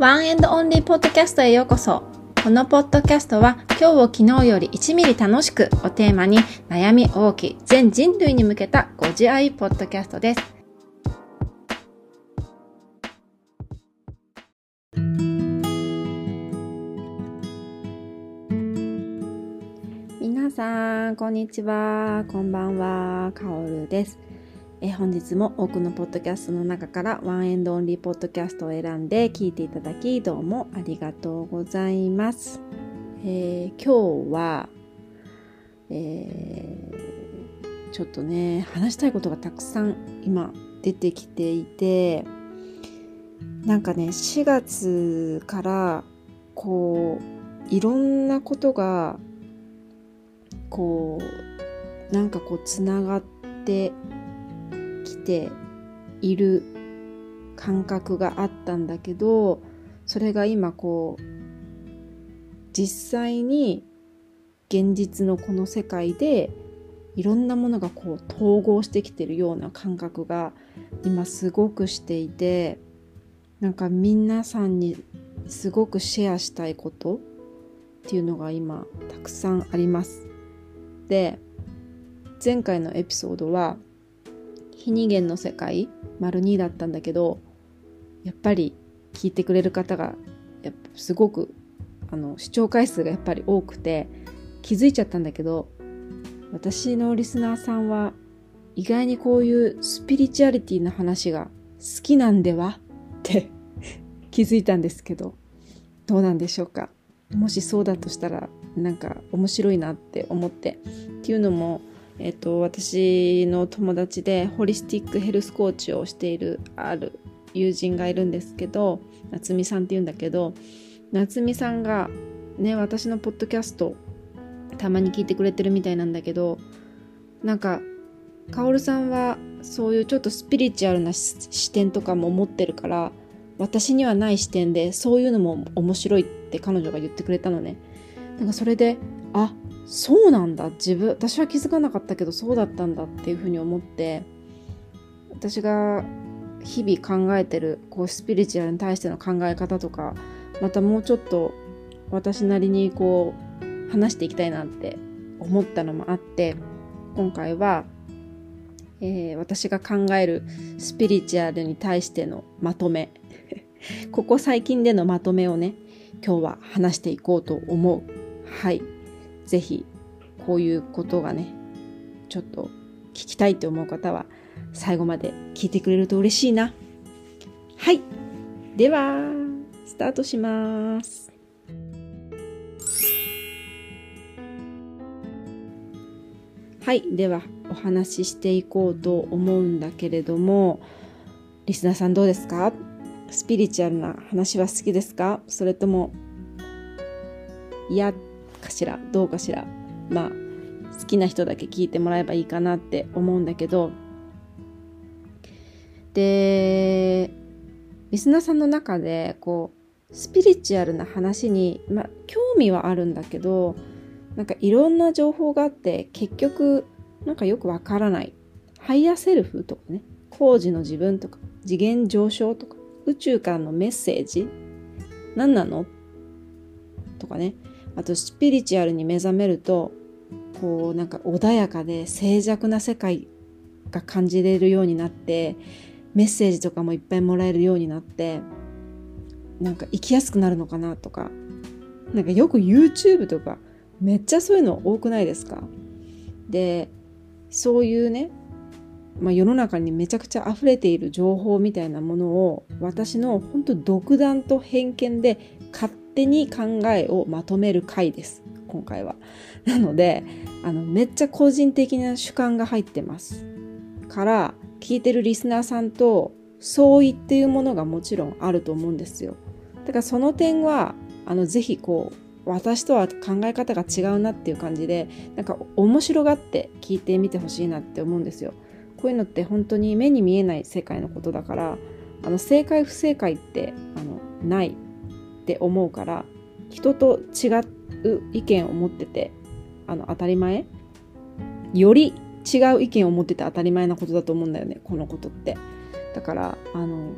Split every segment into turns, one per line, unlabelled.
One and Only ポッドキャストへようこそ。このポッドキャストは今日を昨日より1ミリ楽しくをテーマに悩み多き全人類に向けたご自愛ポッドキャストです。皆さん、こんにちは。こんばんは。かおるです。え本日も多くのポッドキャストの中から One and Only ポッドキャストを選んで聞いていただきどうもありがとうございます。えー、今日は、えー、ちょっとね話したいことがたくさん今出てきていてなんかね4月からこういろんなことがこうなんかこうつながってている感覚があったんだけどそれが今こう実際に現実のこの世界でいろんなものがこう統合してきてるような感覚が今すごくしていてなんか皆さんにすごくシェアしたいことっていうのが今たくさんあります。で前回のエピソードは非二元の世界丸2だったんだけどやっぱり聞いてくれる方がやっぱすごくあの視聴回数がやっぱり多くて気づいちゃったんだけど私のリスナーさんは意外にこういうスピリチュアリティの話が好きなんではって 気づいたんですけどどうなんでしょうか。もしそうだとしたらなんか面白いなって思ってっていうのもえっと、私の友達でホリスティックヘルスコーチをしているある友人がいるんですけど夏美さんっていうんだけど夏美さんがね私のポッドキャストたまに聞いてくれてるみたいなんだけどなんかカさんはそういうちょっとスピリチュアルな視点とかも持ってるから私にはない視点でそういうのも面白いって彼女が言ってくれたのね。なんかそれであそうなんだ。自分私は気づかなかったけどそうだったんだっていうふうに思って私が日々考えてるこうスピリチュアルに対しての考え方とかまたもうちょっと私なりにこう話していきたいなって思ったのもあって今回は、えー、私が考えるスピリチュアルに対してのまとめ ここ最近でのまとめをね今日は話していこうと思う。はい。ぜひこういうことがねちょっと聞きたいと思う方は最後まで聞いてくれると嬉しいな。はい。ではスタートします。はい。ではお話ししていこうと思うんだけれどもリスナーさんどうですか？スピリチュアルな話は好きですか？それとも嫌かしらどうかしらまあ好きな人だけ聞いてもらえばいいかなって思うんだけど。でリスナーさんの中でこうスピリチュアルな話に、ま、興味はあるんだけどなんかいろんな情報があって結局なんかよくわからない。ハイヤーセルフとかね高次の自分とか次元上昇とか宇宙からのメッセージ何なの？とかね。あとスピリチュアルに目覚めるとこうなんか穏やかで静寂な世界が感じれるようになってメッセージとかもいっぱいもらえるようになってなんか生きやすくなるのかなとか。なんかよく YouTube とかめっちゃそういうの多くないですか？でそういうね、まあ、世の中にめちゃくちゃ溢れている情報みたいなものを私の本当独断と偏見で勝手に考えをまとめる回です今回は。なのであのめっちゃ個人的な主観が入ってますから聞いてるリスナーさんと相違っていうものがもちろんあると思うんですよ。だからその点はあのぜひこう私とは考え方が違うなっていう感じでなんか面白がって聞いてみてほしいなって思うんですよ。こういうのって本当に目に見えない世界のことだからあの正解不正解ってあのないって思うから人と違う意見を持っててあの当たり前？より違う意見を持ってて当たり前なことだと思うんだよねこのことって。だからあの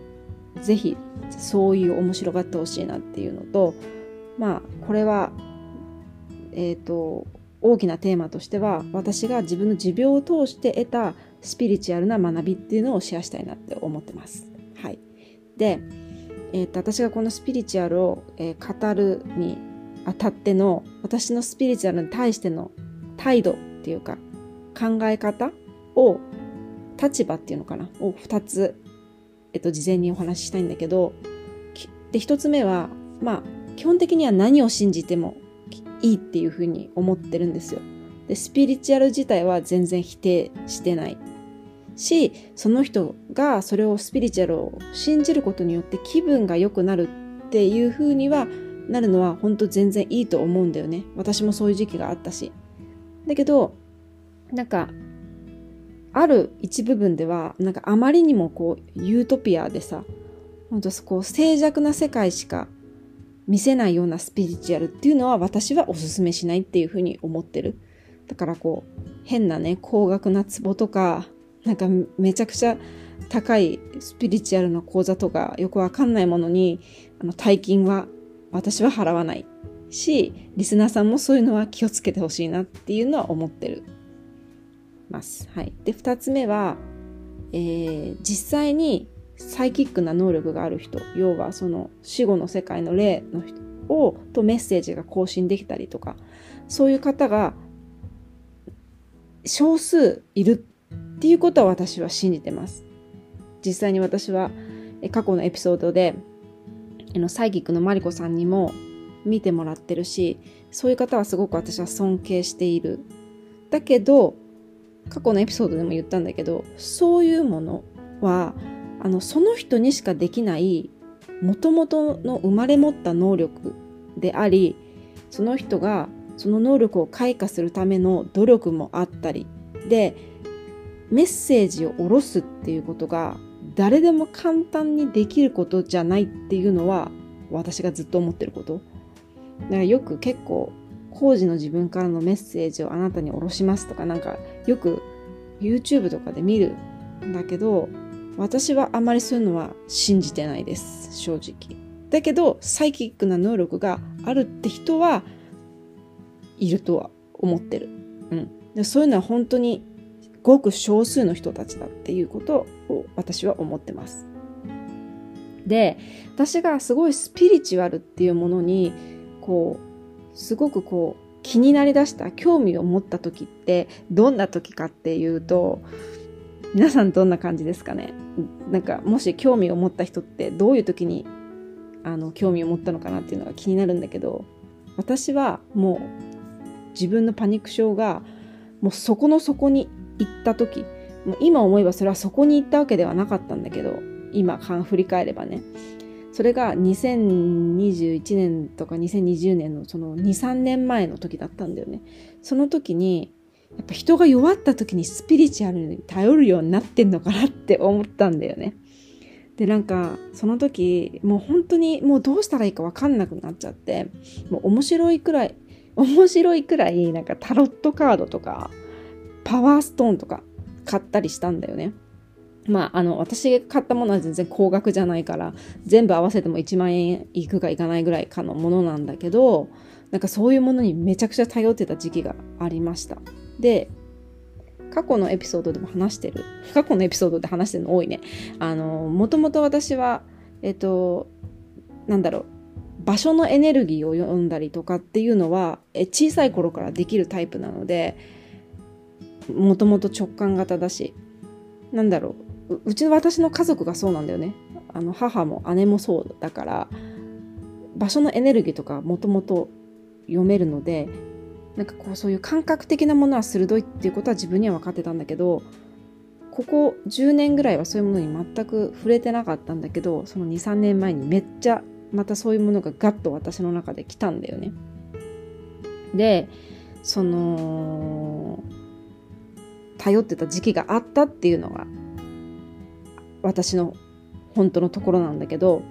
ぜひそういう面白がってほしいなっていうのとまあこれはえっ、ー、と大きなテーマとしては私が自分の持病を通して得たスピリチュアルな学びっていうのをシェアしたいなって思ってます。はい、で、えーと、私がこのスピリチュアルを、えー、語るにあたっての私のスピリチュアルに対しての態度っていうか考え方を立場っていうのかなを2つ、えっと、事前にお話ししたいんだけどで1つ目はまあ基本的には何を信じてもいいっていうふうに思ってるんですよ。で、スピリチュアル自体は全然否定してない。し、その人がそれをスピリチュアルを信じることによって気分が良くなるっていうふうにはなるのは本当全然いいと思うんだよね。私もそういう時期があったし。だけど、なんか、ある一部分では、なんかあまりにもこう、ユートピアでさ、本当こう、静寂な世界しか見せないようなスピリチュアルっていうのは私はおすすめしないっていうふうに思ってる。だからこう、変なね、高額な壺とか、なんかめちゃくちゃ高いスピリチュアルの講座とかよくわかんないものに、あの、大金は私は払わないし、リスナーさんもそういうのは気をつけてほしいなっていうのは思ってる。ます。はい。で、二つ目は、えー、実際にサイキックな能力がある人要はその死後の世界の霊の人をとメッセージが更新できたりとかそういう方が少数いるっていうことは私は信じてます。実際に私は過去のエピソードであのサイキックのマリコさんにも見てもらってるしそういう方はすごく私は尊敬している。だけど過去のエピソードでも言ったんだけどそういうものはあのその人にしかできないもともとの生まれ持った能力でありその人がその能力を開花するための努力もあったりでメッセージを下ろすっていうことが誰でも簡単にできることじゃないっていうのは私がずっと思ってること。だからよく結構工事の自分からのメッセージをあなたに下ろしますとかなんかよく YouTube とかで見るんだけど私はあまりそういうのは信じてないです、正直。だけど、サイキックな能力があるって人はいるとは思ってる。うん。でそういうのは本当にごく少数の人たちだっていうことを私は思ってます。で、私がすごいスピリチュアルっていうものに、こう、すごくこう、気になりだした興味を持った時ってどんな時かっていうと皆さんどんな感じですかね？なんかもし興味を持った人ってどういう時にあの興味を持ったのかなっていうのが気になるんだけど私はもう自分のパニック症がもうそこの底に行った時もう今思えばそれはそこに行ったわけではなかったんだけど今振り返ればねそれが2021年とか2020年のその23年前の時だったんだよねその時にやっぱ人が弱った時にスピリチュアルに頼るようになってんのかなって思ったんだよね。で、なんか、その時、もう本当にもうどうしたらいいかわかんなくなっちゃって、もう面白いくらい、面白いくらい、なんかタロットカードとか、パワーストーンとか買ったりしたんだよね。まあ、あの、私が買ったものは全然高額じゃないから、全部合わせても1万円いくかいかないぐらいかのものなんだけど、なんかそういうものにめちゃくちゃ頼ってた時期がありました。で、過去のエピソードでも話してる。過去のエピソードで話してるの多いね。あの、もともと私は、えっと、なんだろう、場所のエネルギーを読んだりとかっていうのは、え小さい頃からできるタイプなので、もともと直感型だし、なんだろう、うちの私の家族がそうなんだよね。あの、母も姉もそうだから、場所のエネルギーとかもともと読めるので、なんかこうそういう感覚的なものは鋭いっていうことは自分には分かってたんだけどここ10年ぐらいはそういうものに全く触れてなかったんだけどその23年前にめっちゃまたそういうものがガッと私の中で来たんだよね。でその頼ってた時期があったっていうのが私の本当のところなんだけど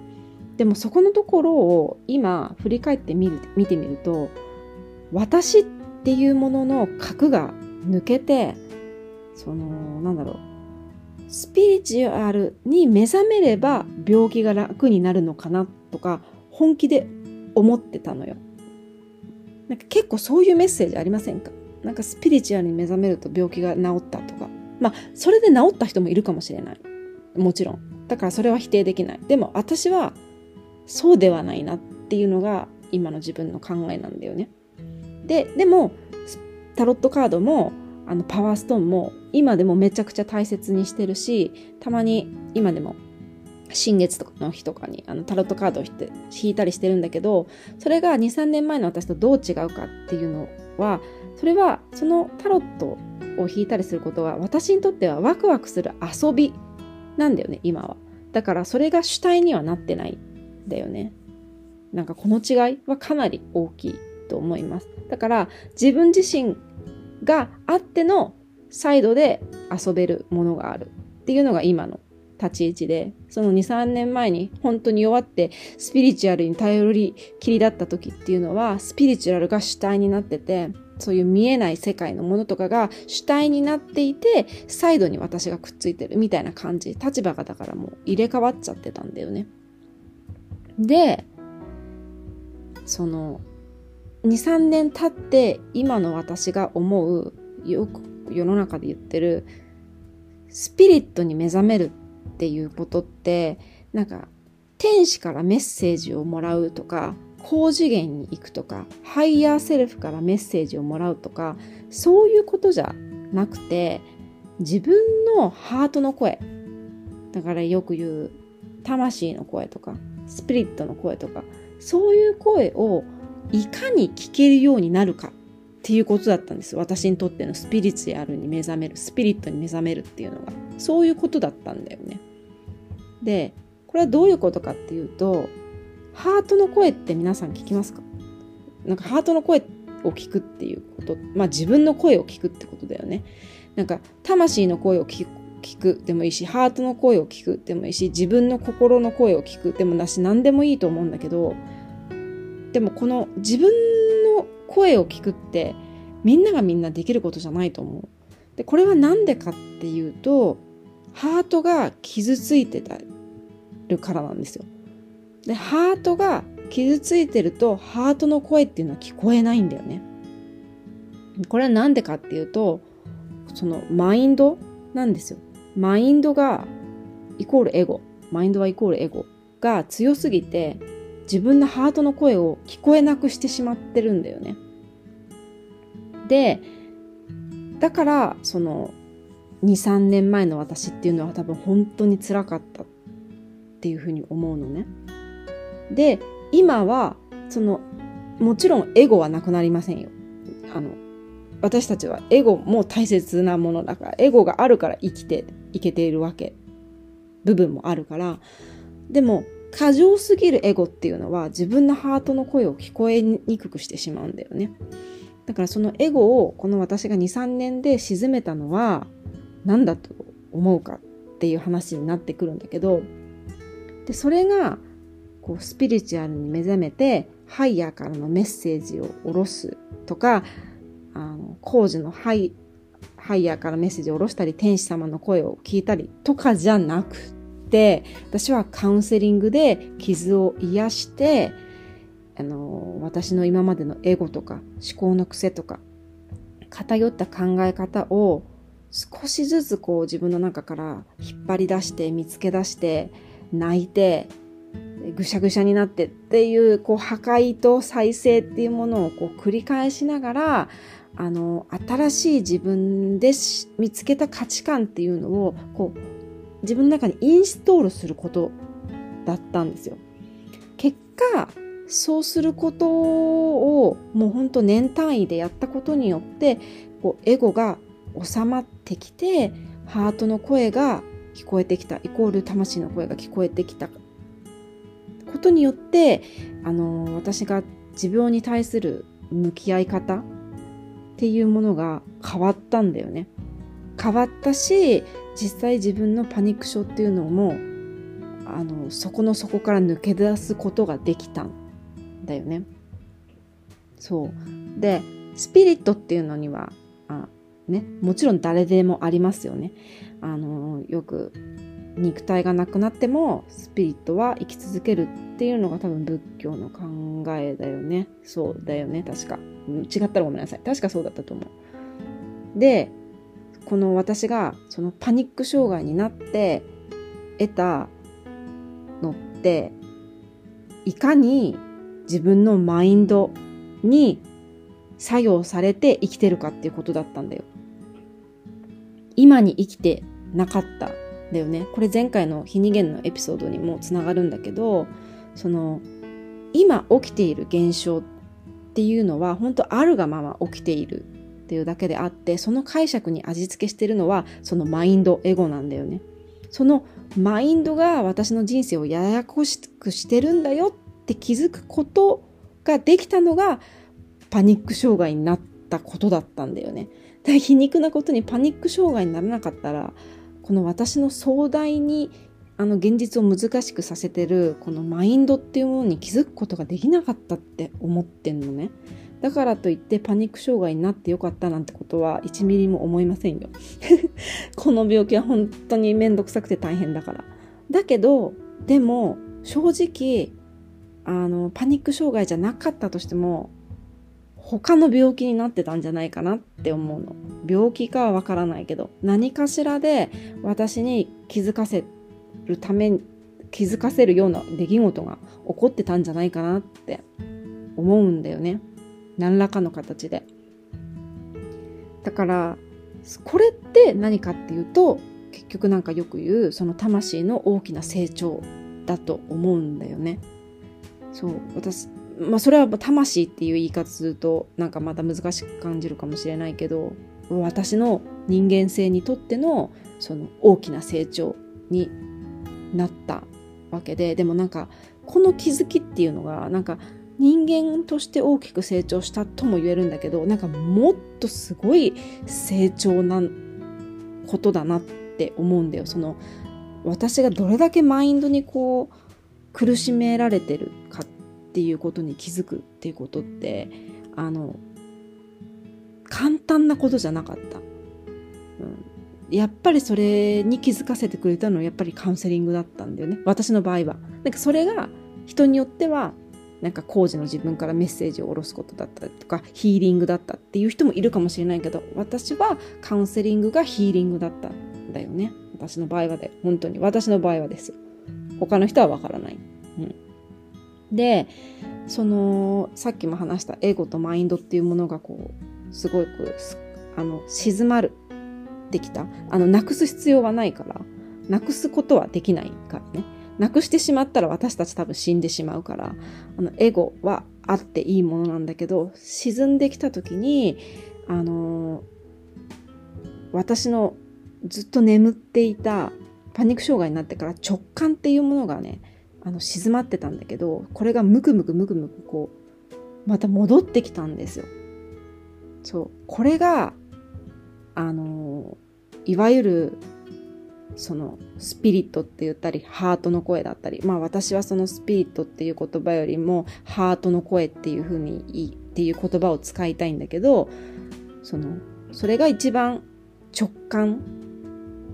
でもそこのところを今振り返ってみる見てみると私っていうものの核が抜けてそのなんだろうスピリチュアルに目覚めれば病気が楽になるのかなとか本気で思ってたのよ。なんか結構そういうメッセージありませんか？なんかスピリチュアルに目覚めると病気が治ったとか。まあ、それで治った人もいるかもしれない。もちろん。だからそれは否定できない。でも私はそうではないなっていうのが今の自分の考えなんだよね。で、でも、タロットカードもあのパワーストーンも今でもめちゃくちゃ大切にしてるしたまに今でも新月とかの日とかにあのタロットカードを引いたりしてるんだけどそれが23年前の私とどう違うかっていうのはそれはそのタロットを引いたりすることは私にとってはワクワクする遊びなんだよね今は。だからそれが主体にはなってないんだよね。なんかこの違いはかなり大きいと思います。だから自分自身があってのサイドで遊べるものがあるっていうのが今の立ち位置で、その2、3年前に本当に弱ってスピリチュアルに頼りきりだった時っていうのは、スピリチュアルが主体になってて、そういう見えない世界のものとかが主体になっていて、サイドに私がくっついてるみたいな感じ。立場がだからもう入れ替わっちゃってたんだよね。で、その、2、3年経って今の私が思う、よく世の中で言ってる、スピリットに目覚めるっていうことって、なんか、天使からメッセージをもらうとか、高次元に行くとか、ハイヤーセルフからメッセージをもらうとか、そういうことじゃなくて、自分のハートの声。だからよく言う、魂の声とか、スピリットの声とか、そういう声をいかに聞けるようになるかっていうことだったんです私にとってのスピリチュアルに目覚めるスピリットに目覚めるっていうのがそういうことだったんだよねでこれはどういうことかっていうとハートの声って皆さん聞きますか？なんかハートの声を聞くっていうことまあ自分の声を聞くってことだよねなんか魂の声を聞くでもいいしハートの声を聞くでもいいし自分の心の声を聞くでもなし何でもいいと思うんだけどでもこの自分の声を聞くってみんながみんなできることじゃないと思う。で、これは何でかっていうと、ハートが傷ついてたるからなんですよ。で、ハートが傷ついてると、ハートの声っていうのは聞こえないんだよね。これは何でかっていうと、そのマインドなんですよ。マインドがイコールエゴ。マインドはイコールエゴが強すぎて、自分のハートの声を聞こえなくしてしまってるんだよね。で、だから、その、2、3年前の私っていうのは多分本当につらかったっていうふうに思うのね。で、今は、その、もちろんエゴはなくなりませんよ。あの、私たちはエゴも大切なものだから、エゴがあるから生きていけているわけ、部分もあるから、でも、過剰すぎるエゴっていうのは自分のハートの声を聞こえにくくしてしまうんだよね。だからそのエゴをこの私が2、3年で鎮めたのは何だと思うかっていう話になってくるんだけど、で、それがこうスピリチュアルに目覚めてハイヤーからのメッセージを下ろすとか、あの、高次のハイ、ハイヤーからメッセージを下ろしたり、天使様の声を聞いたりとかじゃなくて、私はカウンセリングで傷を癒して、あの、私の今までのエゴとか思考の癖とか、偏った考え方を少しずつこう自分の中から引っ張り出して見つけ出して泣いてぐしゃぐしゃになってっていうこう破壊と再生っていうものをこう繰り返しながらあの新しい自分で見つけた価値観っていうのをこう自分の中にインストールすることだったんですよ。結果、そうすることをもうほんと年単位でやったことによって、こうエゴが収まってきて、ハートの声が聞こえてきた、イコール魂の声が聞こえてきたことによって、あの、私が持病に対する向き合い方っていうものが変わったんだよね。変わったし、実際自分のパニック症っていうのもあのそこの底から抜け出すことができたんだよね。そうでスピリットっていうのにはあね。もちろん誰でもありますよね。あの、よく肉体がなくなってもスピリットは生き続けるっていうのが多分仏教の考えだよね。そうだよね、確か。違ったらごめんなさい。確かそうだったと思う。で、この私がそのパニック障害になって得たのっていかに自分のマインドに作用されて生きてるかっていうことだったんだよ。今に生きてなかっただよね。これ前回の非二元のエピソードにもつながるんだけど、その今起きている現象っていうのは本当あるがまま起きているっていうだけであってその解釈に味付けしてるのはそのマインドエゴなんだよね。そのマインドが私の人生をややこしくしてるんだよって気づくことができたのがパニック障害になったことだったんだよね。だ皮肉なことにパニック障害にならなかったらこの私の壮大にあの現実を難しくさせてるこのマインドっていうものに気づくことができなかったって思ってんのね。だからといってパニック障害になってよかったなんてことは1ミリも思いませんよ。この病気は本当にめんどくさくて大変だから。だけど、でも正直、あの、パニック障害じゃなかったとしても、他の病気になってたんじゃないかなって思うの。病気かはわからないけど、何かしらで私に気づかせるために、気づかせるような出来事が起こってたんじゃないかなって思うんだよね。何らかの形で。だから、これって何かっていうと、結局なんかよく言う、その魂の大きな成長だと思うんだよね。そう、私、まあそれは魂っていう言い方するとなんかまた難しく感じるかもしれないけど、私の人間性にとってのその大きな成長になったわけで、でもなんかこの気づきっていうのがなんか人間として大きく成長したとも言えるんだけどなんかもっとすごい成長なことだなって思うんだよ。その私がどれだけマインドにこう苦しめられてるっていうことに気づくっていうことってあの簡単なことじゃなかった、うん、やっぱりそれに気づかせてくれたのはやっぱりカウンセリングだったんだよね。私の場合は。なんかそれが人によってはなんか工事の自分からメッセージを下ろすことだったりとかヒーリングだったっていう人もいるかもしれないけど私はカウンセリングがヒーリングだったんだよね。私の場合はで本当に。私の場合はです。他の人はわからない、うん、でそのさっきも話したエゴとマインドっていうものがこうすごくあの静まるできた。あのなくす必要はないからなくすことはできないからね。なくしてしまったら私たち多分死んでしまうから、あの、エゴはあっていいものなんだけど、沈んできた時に、あの私のずっと眠っていたパニック障害になってから直感っていうものがね、あの、静まってたんだけど、これがムクムクムクムクこう、また戻ってきたんですよ。そう。これが、あのいわゆるそのスピリットって言ったりハートの声だったりまあ私はそのスピリットっていう言葉よりもハートの声っていうふうにっていう言葉を使いたいんだけどそのそれが一番直感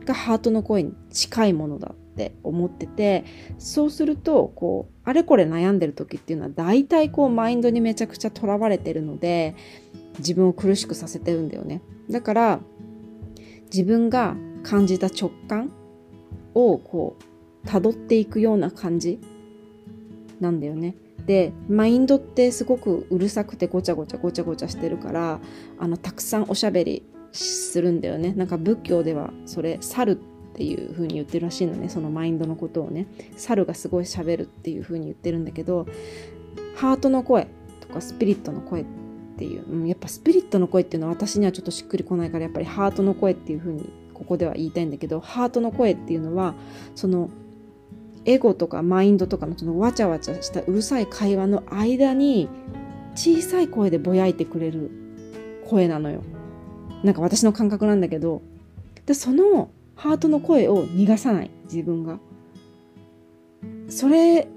がハートの声に近いものだっって思っててそうするとこうあれこれ悩んでる時っていうのは大体こうマインドにめちゃくちゃとらわれてるので自分を苦しくさせてるんだよねだから自分が感じた直感をこう辿っていくような感じなんだよね。でマインドってすごくうるさくてごちゃごちゃごちゃごちゃしてるからあのたくさんおしゃべりするんだよね。なんか仏教ではそれ猿っていう風に言ってるらしいのねそのマインドのことをね猿がすごいしゃべるっていう風に言ってるんだけどハートの声とかスピリットの声っていう、うん、やっぱスピリットの声っていうのは私にはちょっとしっくりこないからやっぱりハートの声っていう風にここでは言いたいんだけどハートの声っていうのはそのエゴとかマインドとかのそのわちゃわちゃしたうるさい会話の間に小さい声でぼやいてくれる声なのよ。なんか私の感覚なんだけどでそのハートの声を逃がさない自分が。それ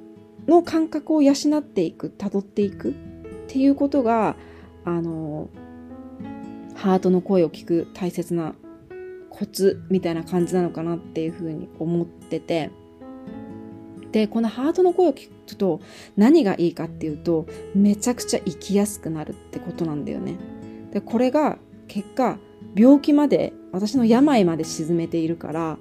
の感覚を養っていく辿っていくっていうことがあのハートの声を聞く大切なコツみたいな感じなのかなっていうふうに思っててでこのハートの声を聞くと何がいいかっていうとめちゃくちゃ生きやすくなるってことなんだよね。でこれが結果病気まで私の病まで沈めているから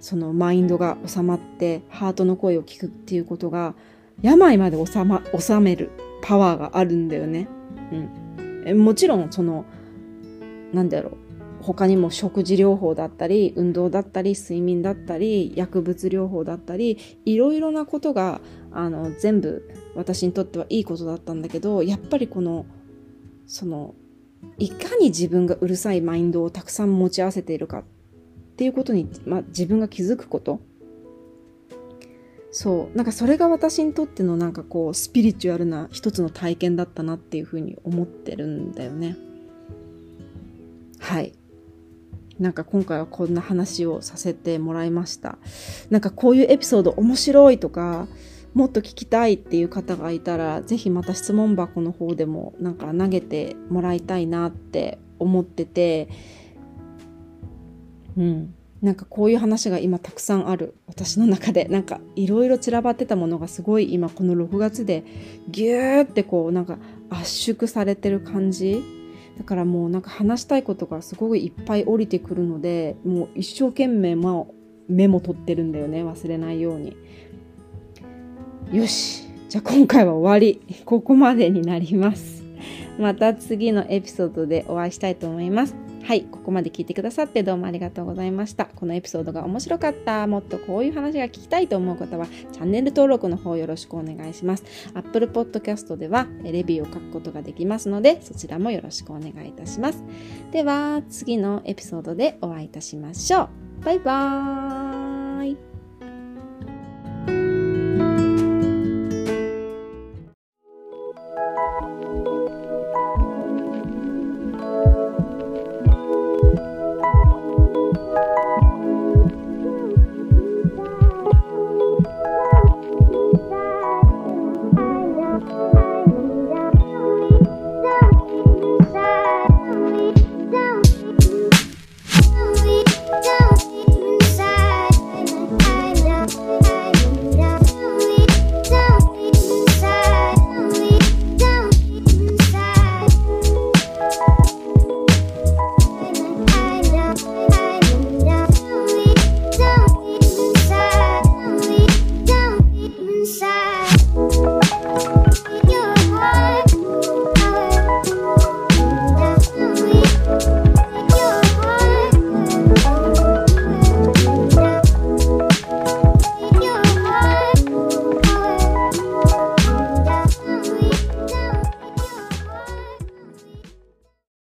そのマインドが収まってハートの声を聞くっていうことが病まで収,、ま、収めるパワーがあるんだよね。うん、もちろんそのなんだろう他にも食事療法だったり運動だったり睡眠だったり薬物療法だったりいろいろなことがあの全部私にとってはいいことだったんだけどやっぱりこのそのいかに自分がうるさいマインドをたくさん持ち合わせているかっていうことに、まあ、自分が気づくこと。そう。なんかそれが私にとってのなんかこうスピリチュアルな一つの体験だったなっていうふうに思ってるんだよね。はい。なんか今回はこんな話をさせてもらいました。なんかこういうエピソード面白いとかもっと聞きたいっていう方がいたら是非また質問箱の方でもなんか投げてもらいたいなって思っててうん。なんかこういう話が今たくさんある私の中でなんかいろいろ散らばってたものがすごい今この6月でギューってこうなんか圧縮されてる感じ。だからもうなんか話したいことがすごくいっぱい降りてくるのでもう一生懸命、まあ、メモ取ってるんだよね忘れないようによしじゃあ今回は終わりここまでになりますまた次のエピソードでお会いしたいと思いますはい、ここまで聞いてくださってどうもありがとうございました。このエピソードが面白かった、もっとこういう話が聞きたいと思う方は、チャンネル登録の方よろしくお願いします。Apple Podcast ではレビューを書くことができますので、そちらもよろしくお願いいたします。では、次のエピソードでお会いいたしましょう。バイバーイ